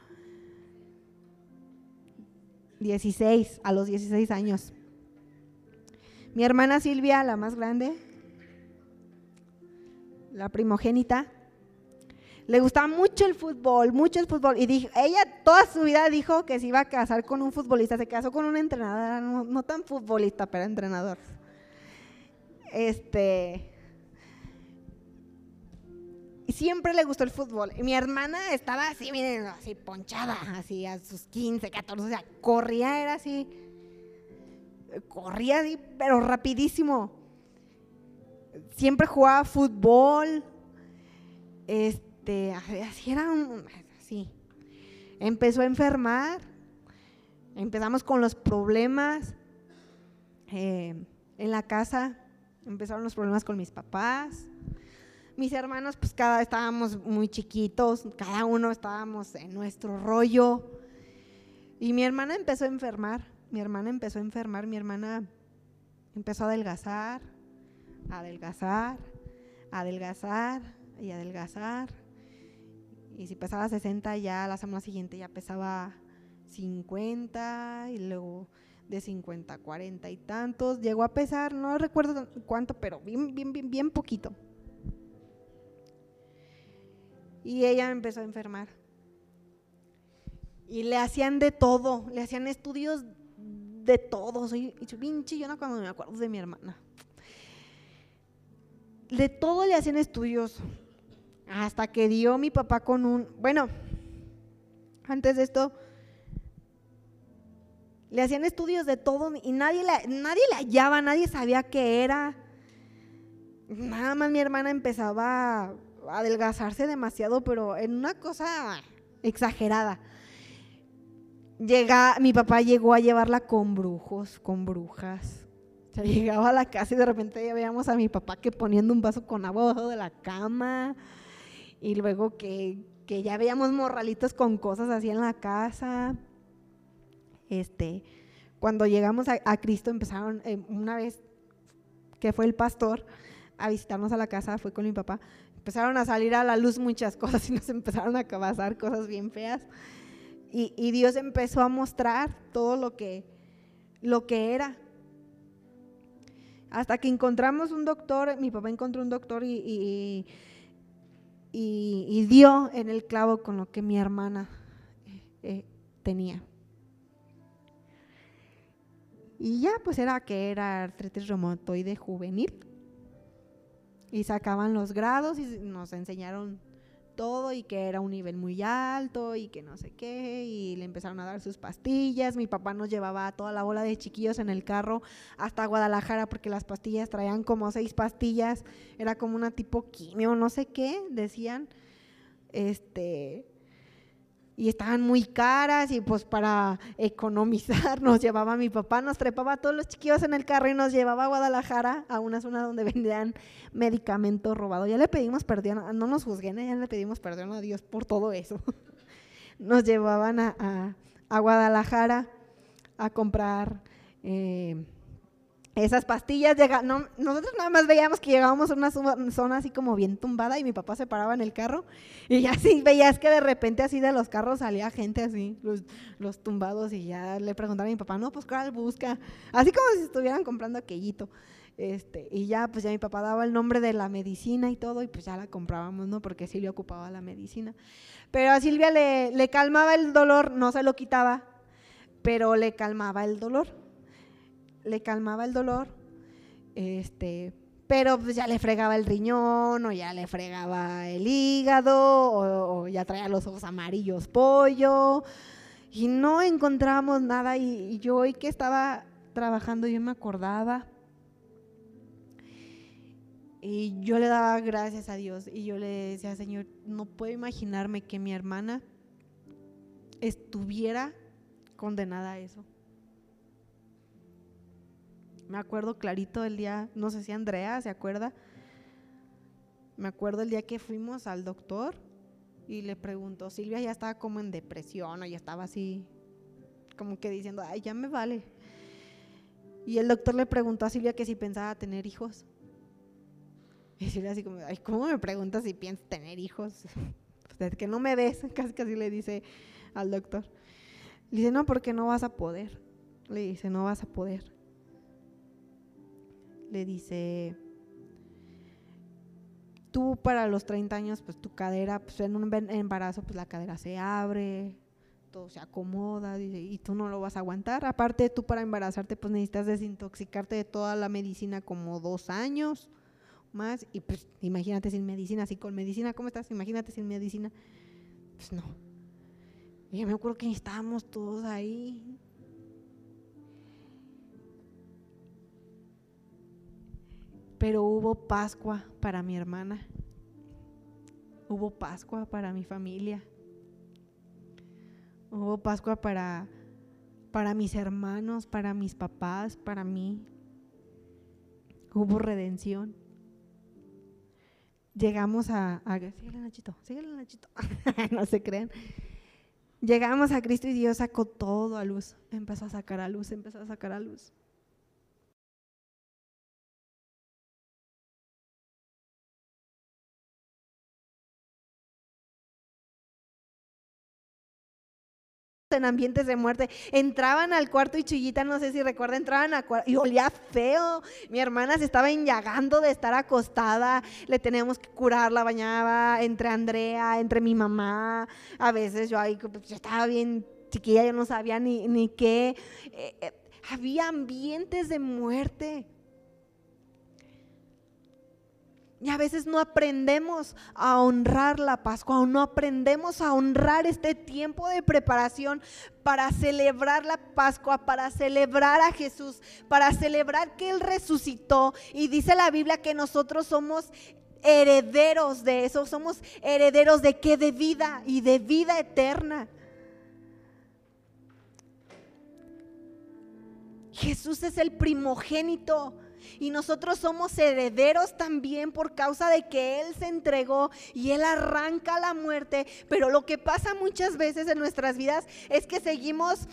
16, a los 16 años. Mi hermana Silvia, la más grande, la primogénita, le gustaba mucho el fútbol, mucho el fútbol. Y dijo, ella toda su vida dijo que se iba a casar con un futbolista. Se casó con un entrenador, no, tan futbolista, pero entrenador. Este. Y siempre le gustó el fútbol. Y mi hermana estaba así, miren, así ponchada, así a sus 15, 14, o sea, corría, era así. Corría así, pero rapidísimo. Siempre jugaba fútbol. Este así era así. Empezó a enfermar, empezamos con los problemas eh, en la casa, empezaron los problemas con mis papás. Mis hermanos, pues cada estábamos muy chiquitos, cada uno estábamos en nuestro rollo. Y mi hermana empezó a enfermar, mi hermana empezó a enfermar, mi hermana empezó a adelgazar, a adelgazar, a adelgazar y adelgazar. Y si pesaba 60 ya la semana siguiente ya pesaba 50 y luego de 50 a 40 y tantos. Llegó a pesar, no recuerdo cuánto, pero bien poquito. Y ella empezó a enfermar. Y le hacían de todo, le hacían estudios de todo. Soy, bien chillona cuando me acuerdo de mi hermana. De todo le hacían estudios. Hasta que dio mi papá con un, bueno, antes de esto, le hacían estudios de todo y nadie, nadie le hallaba, nadie sabía qué era. Nada más mi hermana empezaba adelgazarse demasiado, pero en una cosa exagerada. Llega, mi papá llegó a llevarla con brujos, con brujas. O sea, llegaba a la casa y de repente ya veíamos a mi papá que poniendo un vaso con agua debajo de la cama y luego que, ya veíamos morralitos con cosas así en la casa. Este, cuando llegamos a, Cristo empezaron, eh, una vez que fue el pastor a visitarnos a la casa, fue con mi papá, empezaron a salir a la luz muchas cosas y nos empezaron a pasar cosas bien feas. Y, Dios empezó a mostrar todo lo que, lo que era. Hasta que encontramos un doctor, mi papá encontró un doctor y y, dio en el clavo con lo que mi hermana eh, eh, tenía. Y ya pues era que era artritis reumatoide juvenil. Y sacaban los grados y nos enseñaron todo y que era un nivel muy alto y que no sé qué, y le empezaron a dar sus pastillas. Mi papá nos llevaba a toda la bola de chiquillos en el carro hasta Guadalajara porque las pastillas traían como seis pastillas, era como una tipo quimio, no sé qué, decían. Este, y estaban muy caras y pues para economizar nos llevaba mi papá, nos trepaba a todos los chiquillos en el carro y nos llevaba a Guadalajara a una zona donde vendían medicamentos robados. Ya le pedimos perdón, no nos juzguen, ¿eh? ya le pedimos perdón a Dios por todo eso. Nos llevaban a, Guadalajara a comprar eh, esas pastillas llegan, nosotros nada más veíamos que llegábamos a una zona así como bien tumbada y mi papá se paraba en el carro y ya así veías que de repente así de los carros salía gente así, los, tumbados y ya le preguntaba a mi papá, no, pues cuál busca, así como si estuvieran comprando aquellito. Este, y ya pues ya mi papá daba el nombre de la medicina y todo y pues ya la comprábamos, ¿no? Porque Silvia ocupaba la medicina. Pero a Silvia le, le calmaba el dolor, no se lo quitaba, pero le calmaba el dolor le calmaba el dolor, este, pero pues ya le fregaba el riñón o ya le fregaba el hígado o, ya traía los ojos amarillos pollo Y no encontrábamos nada y, yo hoy que estaba trabajando yo me acordaba y yo le daba gracias a Dios y yo le decía, Señor, no puedo imaginarme que mi hermana estuviera condenada a eso. Me acuerdo clarito el día, no sé si Andrea se acuerda, me acuerdo el día que fuimos al doctor y le preguntó, Silvia ya estaba como en depresión o ya estaba así, como que diciendo, ay, ya me vale. Y el doctor le preguntó a Silvia que si pensaba tener hijos. Y Silvia así como, ay, ¿cómo me preguntas si piensas tener hijos? Pues que no me ves, casi casi le dice al doctor. Le dice, no, porque no vas a poder. Le dice, no vas a poder. Le dice, tú para los 30 años, pues tu cadera, pues en un embarazo, pues la cadera se abre, todo se acomoda, y tú no lo vas a aguantar. Aparte, tú para embarazarte, pues necesitas desintoxicarte de toda la medicina como dos años más, y pues imagínate sin medicina, así con medicina, ¿cómo estás? Imagínate sin medicina. Pues no. Y yo me acuerdo que estábamos todos ahí. Pero hubo Pascua para mi hermana. Hubo Pascua para mi familia. Hubo Pascua para, para mis hermanos, para mis papás, para mí. Hubo redención. Llegamos a... a síguele Nachito, síguele Nachito. no se crean. Llegamos a Cristo y Dios sacó todo a luz. Empezó a sacar a luz, empezó a sacar a luz. En ambientes de muerte. Entraban al cuarto y Chuyita, no sé si recuerda, entraban al cuarto y olía feo. Mi hermana se estaba enllagando de estar acostada, le teníamos que curar, la bañaba entre Andrea, entre mi mamá. A veces yo ahí, pues, yo estaba bien chiquilla, yo no sabía ni, ni qué. Eh, eh, había ambientes de muerte. Y a veces no aprendemos a honrar la Pascua o no aprendemos a honrar este tiempo de preparación para celebrar la Pascua, para celebrar a Jesús, para celebrar que Él resucitó. Y dice la Biblia que nosotros somos herederos de eso, somos herederos de qué? De vida y de vida eterna. Jesús es el primogénito y nosotros somos herederos también por causa de que Él se entregó y Él arranca la muerte. Pero lo que pasa muchas veces en nuestras vidas es que seguimos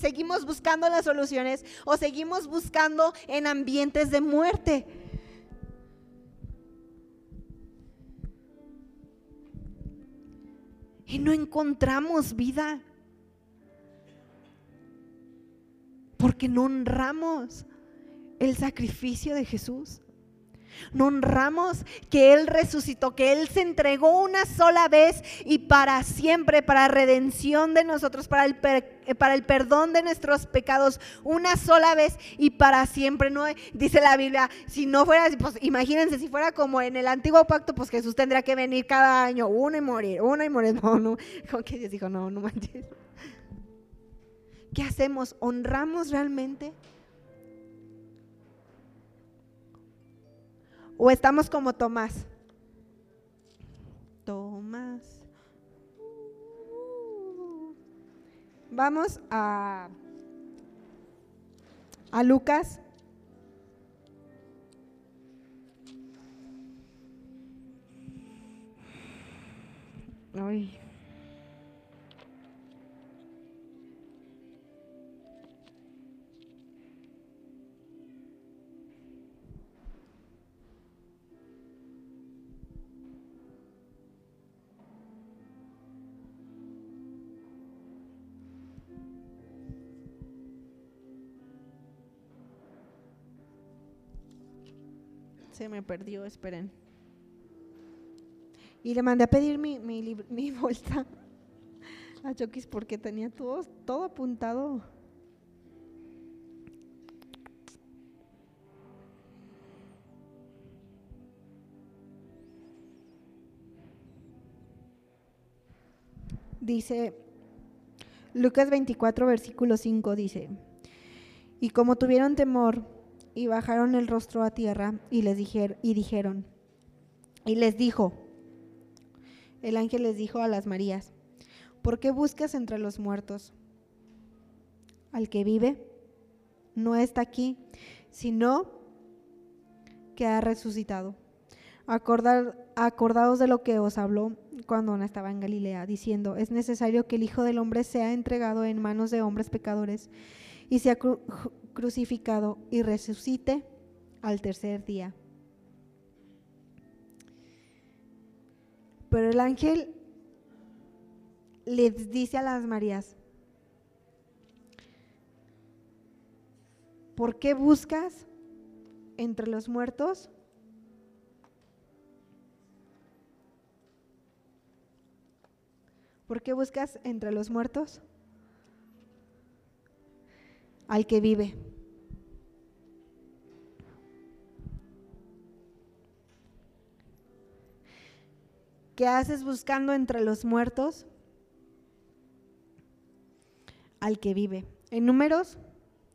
seguimos buscando las soluciones o seguimos buscando en ambientes de muerte. Y no encontramos vida. Porque no honramos el sacrificio de Jesús. No honramos que Él resucitó, que Él se entregó una sola vez y para siempre, para redención de nosotros, para el, para el perdón de nuestros pecados, una sola vez y para siempre. No dice la Biblia, si no fuera, pues imagínense, si fuera como en el antiguo pacto, pues Jesús tendría que venir cada año, uno y morir, uno y morir. No, no, como que Dios dijo, no, no manches. ¿Qué hacemos? ¿Honramos realmente? ¿O estamos como Tomás? Tomás. Vamos a, a Lucas. Ay. Me perdió, esperen. Y le mandé a pedir mi, mi, mi bolsa a Chokis porque tenía todo, todo apuntado. Dice Lucas 24, versículo 5 dice, y como tuvieron temor y bajaron el rostro a tierra y les dijeron, y dijeron, y les dijo, el ángel les dijo a las Marías, ¿por qué buscas entre los muertos al que vive? No está aquí, sino que ha resucitado. Acordar, acordaos de lo que os habló cuando aún estaba en Galilea, diciendo, es necesario que el Hijo del Hombre sea entregado en manos de hombres pecadores y sea crucificado y resucite al tercer día. Pero el ángel les dice a las Marías, ¿por qué buscas entre los muertos? ¿Por qué buscas entre los muertos? Al que vive. ¿Qué haces buscando entre los muertos? Al que vive. En números,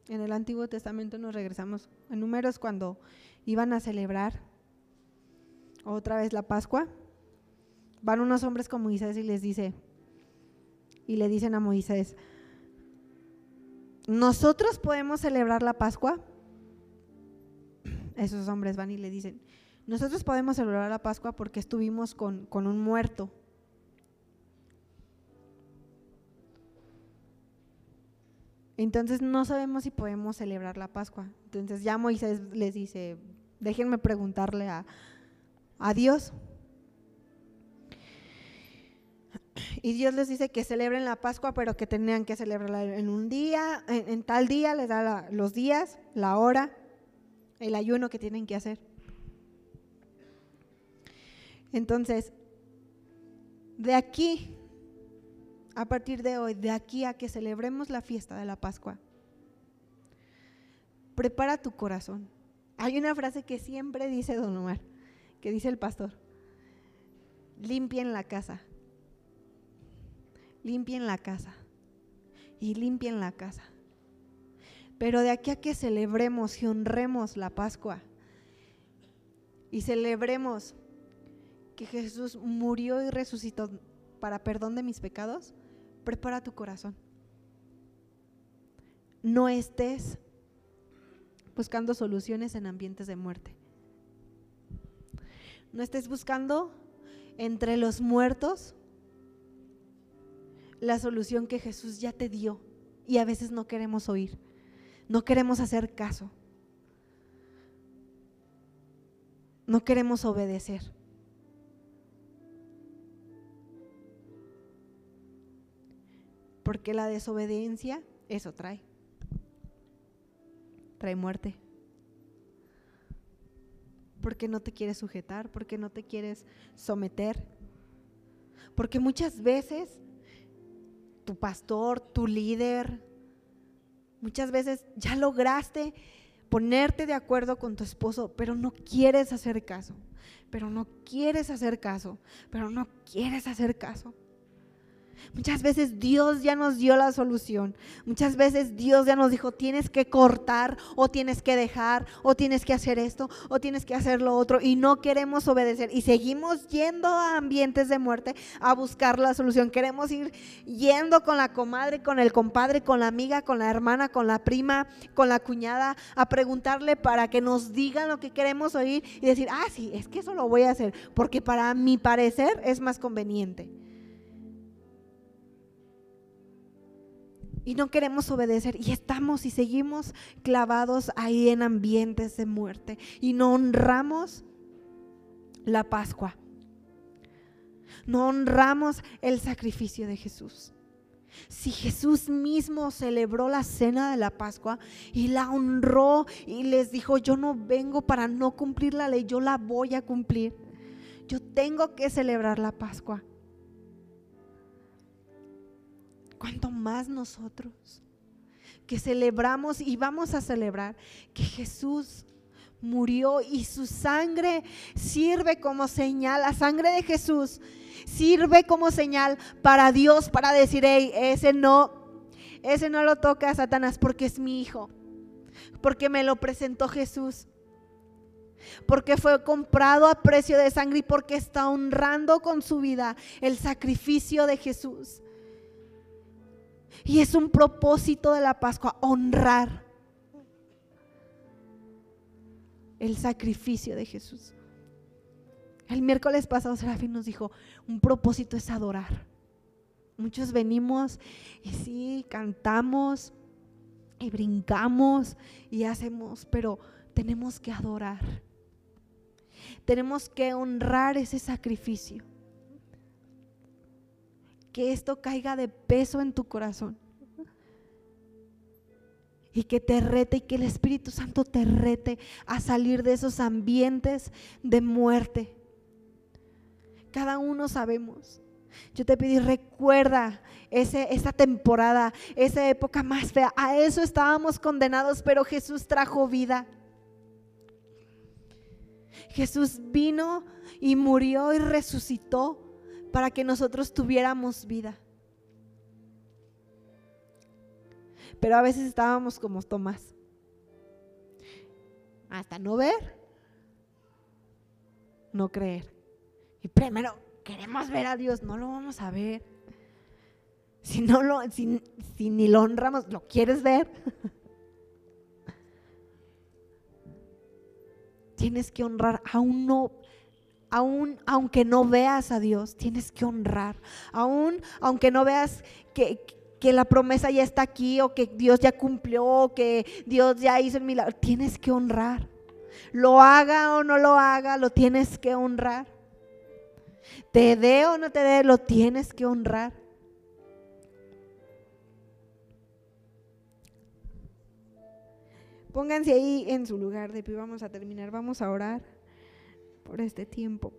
en el Antiguo Testamento nos regresamos. En números cuando iban a celebrar otra vez la Pascua, van unos hombres con Moisés y les dice, y le dicen a Moisés, ¿nosotros podemos celebrar la Pascua? Esos hombres van y le dicen, nosotros podemos celebrar la Pascua porque estuvimos con, con un muerto. Entonces no sabemos si podemos celebrar la Pascua. Entonces ya Moisés les dice, déjenme preguntarle a, a Dios. Y Dios les dice que celebren la Pascua, pero que tenían que celebrarla en un día, en, tal día, les da los días, la hora, el ayuno que tienen que hacer. Entonces, de aquí, a partir de hoy, de aquí a que celebremos la fiesta de la Pascua, prepara tu corazón. Hay una frase que siempre dice Don Omar, que dice el pastor, limpien la casa, limpien la casa y limpien la casa. Pero de aquí a que celebremos y honremos la Pascua y celebremos que Jesús murió y resucitó para perdón de mis pecados, prepara tu corazón. No estés buscando soluciones en ambientes de muerte. No estés buscando entre los muertos la solución que Jesús ya te dio y a veces no queremos oír, no queremos hacer caso, no queremos obedecer. Porque la desobediencia, eso trae. Trae muerte. Porque no te quieres sujetar, porque no te quieres someter. Porque muchas veces tu pastor, tu líder, muchas veces ya lograste ponerte de acuerdo con tu esposo, pero no quieres hacer caso, pero no quieres hacer caso, pero no quieres hacer caso. Muchas veces Dios ya nos dio la solución. Muchas veces Dios ya nos dijo, tienes que cortar o tienes que dejar o tienes que hacer esto o tienes que hacer lo otro y no queremos obedecer y seguimos yendo a ambientes de muerte a buscar la solución. Queremos ir yendo con la comadre, con el compadre, con la amiga, con la hermana, con la prima, con la cuñada a preguntarle para que nos digan lo que queremos oír y decir, ah, sí, es que eso lo voy a hacer porque para mi parecer es más conveniente. Y no queremos obedecer y estamos y seguimos clavados ahí en ambientes de muerte y no honramos la Pascua. No honramos el sacrificio de Jesús. Si Jesús mismo celebró la cena de la Pascua y la honró y les dijo, yo no vengo para no cumplir la ley, yo la voy a cumplir. Yo tengo que celebrar la Pascua. ¿Cuánto más nosotros que celebramos y vamos a celebrar que Jesús murió y su sangre sirve como señal, la sangre de Jesús sirve como señal para Dios, para decir, hey, ese no, ese no lo toca a Satanás porque es mi hijo, porque me lo presentó Jesús, porque fue comprado a precio de sangre y porque está honrando con su vida el sacrificio de Jesús. Y es un propósito de la Pascua, honrar el sacrificio de Jesús. El miércoles pasado Serafín nos dijo, un propósito es adorar. Muchos venimos y sí, cantamos y brincamos y hacemos, pero tenemos que adorar. Tenemos que honrar ese sacrificio. Que esto caiga de peso en tu corazón. Y que te rete y que el Espíritu Santo te rete a salir de esos ambientes de muerte. Cada uno sabemos yo te pedí, recuerda ese, esa temporada, esa época más fea. A eso estábamos condenados, pero Jesús trajo vida. Jesús vino y murió y resucitó para que nosotros tuviéramos vida. Pero a veces estábamos como Tomás. Hasta no ver, no creer. Y primero queremos ver a Dios, no lo vamos a ver. Si no lo, si, ni lo honramos, ¿lo quieres ver? tienes que honrar, aún no, aún aunque no veas a Dios, tienes que honrar. Aún aunque no veas que, que la promesa ya está aquí o que Dios ya cumplió o que Dios ya hizo el milagro, tienes que honrar. Lo haga o no lo haga, lo tienes que honrar. Te dé o no te dé, lo tienes que honrar. Pónganse ahí en su lugar de pie. Vamos a terminar. Vamos a orar por este tiempo.